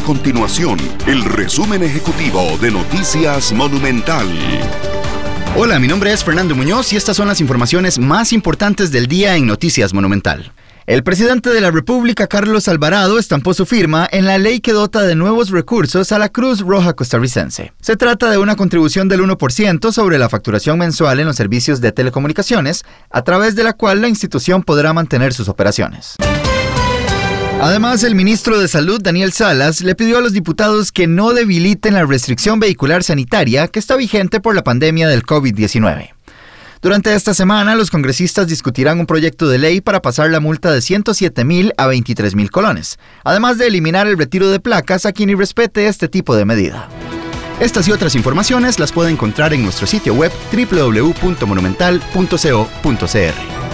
continuación el resumen ejecutivo de Noticias Monumental. Hola, mi nombre es Fernando Muñoz y estas son las informaciones más importantes del día en Noticias Monumental. El presidente de la República, Carlos Alvarado, estampó su firma en la ley que dota de nuevos recursos a la Cruz Roja costarricense. Se trata de una contribución del 1% sobre la facturación mensual en los servicios de telecomunicaciones, a través de la cual la institución podrá mantener sus operaciones. Además, el ministro de Salud, Daniel Salas, le pidió a los diputados que no debiliten la restricción vehicular sanitaria que está vigente por la pandemia del COVID-19. Durante esta semana, los congresistas discutirán un proyecto de ley para pasar la multa de 107 mil a 23 mil colones, además de eliminar el retiro de placas a quien irrespete este tipo de medida. Estas y otras informaciones las puede encontrar en nuestro sitio web www.monumental.co.cr.